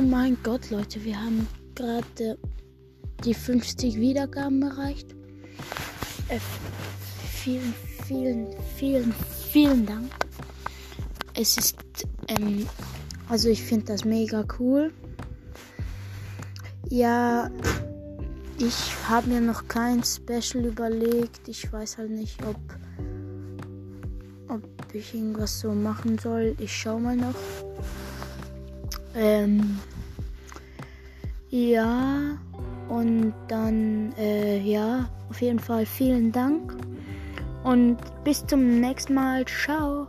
Oh mein Gott, Leute, wir haben gerade die 50 Wiedergaben erreicht. Äh, vielen, vielen, vielen, vielen Dank. Es ist, ähm, also ich finde das mega cool. Ja, ich habe mir noch kein Special überlegt. Ich weiß halt nicht, ob, ob ich irgendwas so machen soll. Ich schau mal noch. Ähm, ja, und dann, äh, ja, auf jeden Fall vielen Dank. Und bis zum nächsten Mal. Ciao.